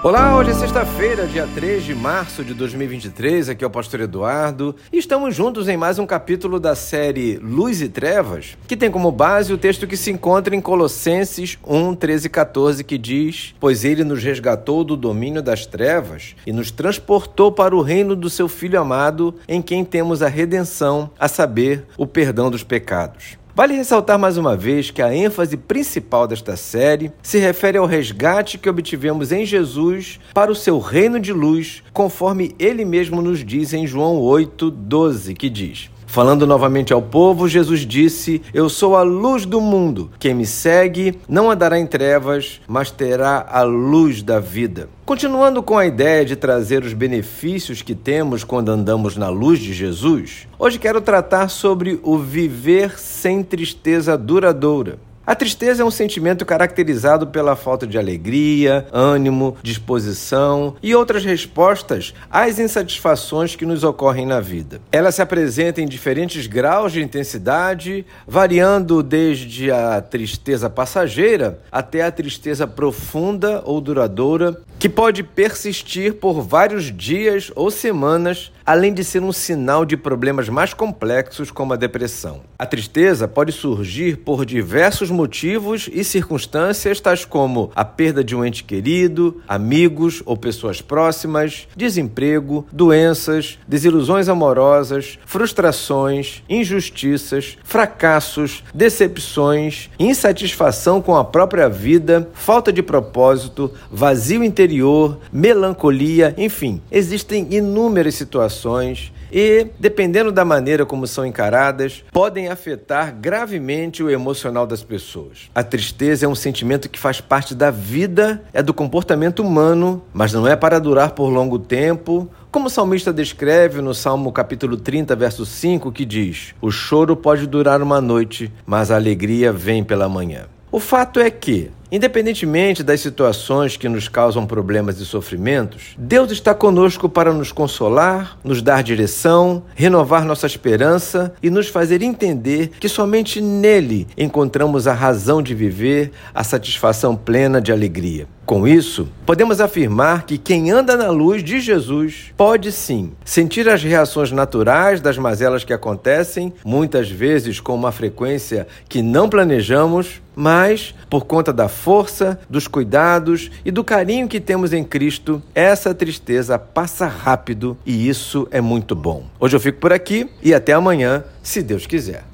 Olá, hoje é sexta-feira, dia 3 de março de 2023. Aqui é o Pastor Eduardo e estamos juntos em mais um capítulo da série Luz e Trevas, que tem como base o texto que se encontra em Colossenses 1, 13 e 14, que diz: Pois ele nos resgatou do domínio das trevas e nos transportou para o reino do seu Filho amado, em quem temos a redenção, a saber, o perdão dos pecados. Vale ressaltar mais uma vez que a ênfase principal desta série se refere ao resgate que obtivemos em Jesus para o seu reino de luz, conforme ele mesmo nos diz em João 8:12, que diz: Falando novamente ao povo, Jesus disse: Eu sou a luz do mundo. Quem me segue não andará em trevas, mas terá a luz da vida. Continuando com a ideia de trazer os benefícios que temos quando andamos na luz de Jesus, hoje quero tratar sobre o viver sem tristeza duradoura. A tristeza é um sentimento caracterizado pela falta de alegria, ânimo, disposição e outras respostas às insatisfações que nos ocorrem na vida. Ela se apresenta em diferentes graus de intensidade, variando desde a tristeza passageira até a tristeza profunda ou duradoura, que pode persistir por vários dias ou semanas, além de ser um sinal de problemas mais complexos como a depressão. A tristeza pode surgir por diversos motivos e circunstâncias, tais como a perda de um ente querido, amigos ou pessoas próximas, desemprego, doenças, desilusões amorosas, frustrações, injustiças, fracassos, decepções, insatisfação com a própria vida, falta de propósito, vazio interior, melancolia, enfim, existem inúmeras situações e, dependendo da maneira como são encaradas, podem afetar gravemente o emocional das pessoas. A tristeza é um sentimento que faz parte da vida, é do comportamento humano, mas não é para durar por longo tempo. Como o salmista descreve no Salmo capítulo 30, verso 5, que diz: O choro pode durar uma noite, mas a alegria vem pela manhã. O fato é que, Independentemente das situações que nos causam problemas e sofrimentos, Deus está conosco para nos consolar, nos dar direção, renovar nossa esperança e nos fazer entender que somente nele encontramos a razão de viver, a satisfação plena de alegria. Com isso, podemos afirmar que quem anda na luz de Jesus pode sim sentir as reações naturais das mazelas que acontecem, muitas vezes com uma frequência que não planejamos, mas por conta da força, dos cuidados e do carinho que temos em Cristo, essa tristeza passa rápido e isso é muito bom. Hoje eu fico por aqui e até amanhã, se Deus quiser.